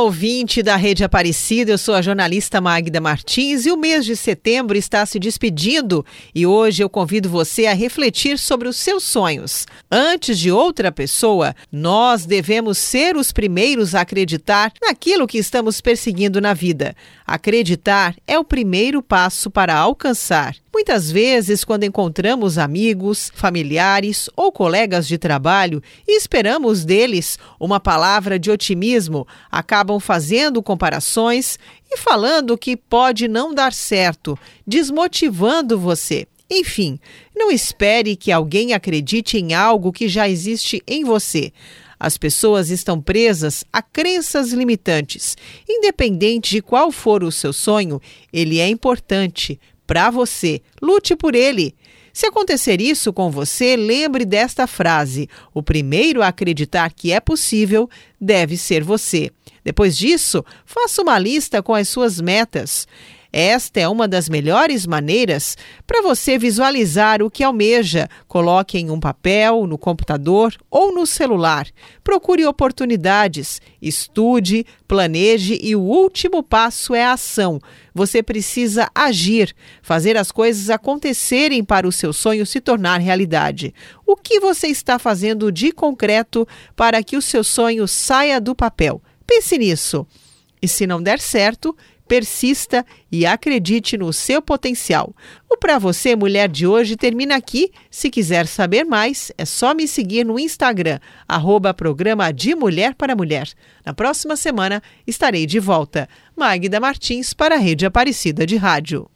ouvinte da Rede Aparecida, eu sou a jornalista Magda Martins e o mês de setembro está se despedindo e hoje eu convido você a refletir sobre os seus sonhos. Antes de outra pessoa, nós devemos ser os primeiros a acreditar naquilo que estamos perseguindo na vida. Acreditar é o primeiro passo para alcançar. Muitas vezes, quando encontramos amigos, familiares ou colegas de trabalho e esperamos deles uma palavra de otimismo, acabam fazendo comparações e falando que pode não dar certo, desmotivando você. Enfim, não espere que alguém acredite em algo que já existe em você. As pessoas estão presas a crenças limitantes. Independente de qual for o seu sonho, ele é importante para você. Lute por ele. Se acontecer isso com você, lembre desta frase: o primeiro a acreditar que é possível deve ser você. Depois disso, faça uma lista com as suas metas. Esta é uma das melhores maneiras para você visualizar o que almeja. Coloque em um papel, no computador ou no celular. Procure oportunidades, estude, planeje e o último passo é a ação. Você precisa agir, fazer as coisas acontecerem para o seu sonho se tornar realidade. O que você está fazendo de concreto para que o seu sonho saia do papel? Pense nisso. E se não der certo, persista e acredite no seu potencial. O Pra Você Mulher de hoje termina aqui. Se quiser saber mais, é só me seguir no Instagram, arroba programa de Mulher para Mulher. Na próxima semana estarei de volta. Magda Martins para a Rede Aparecida de Rádio.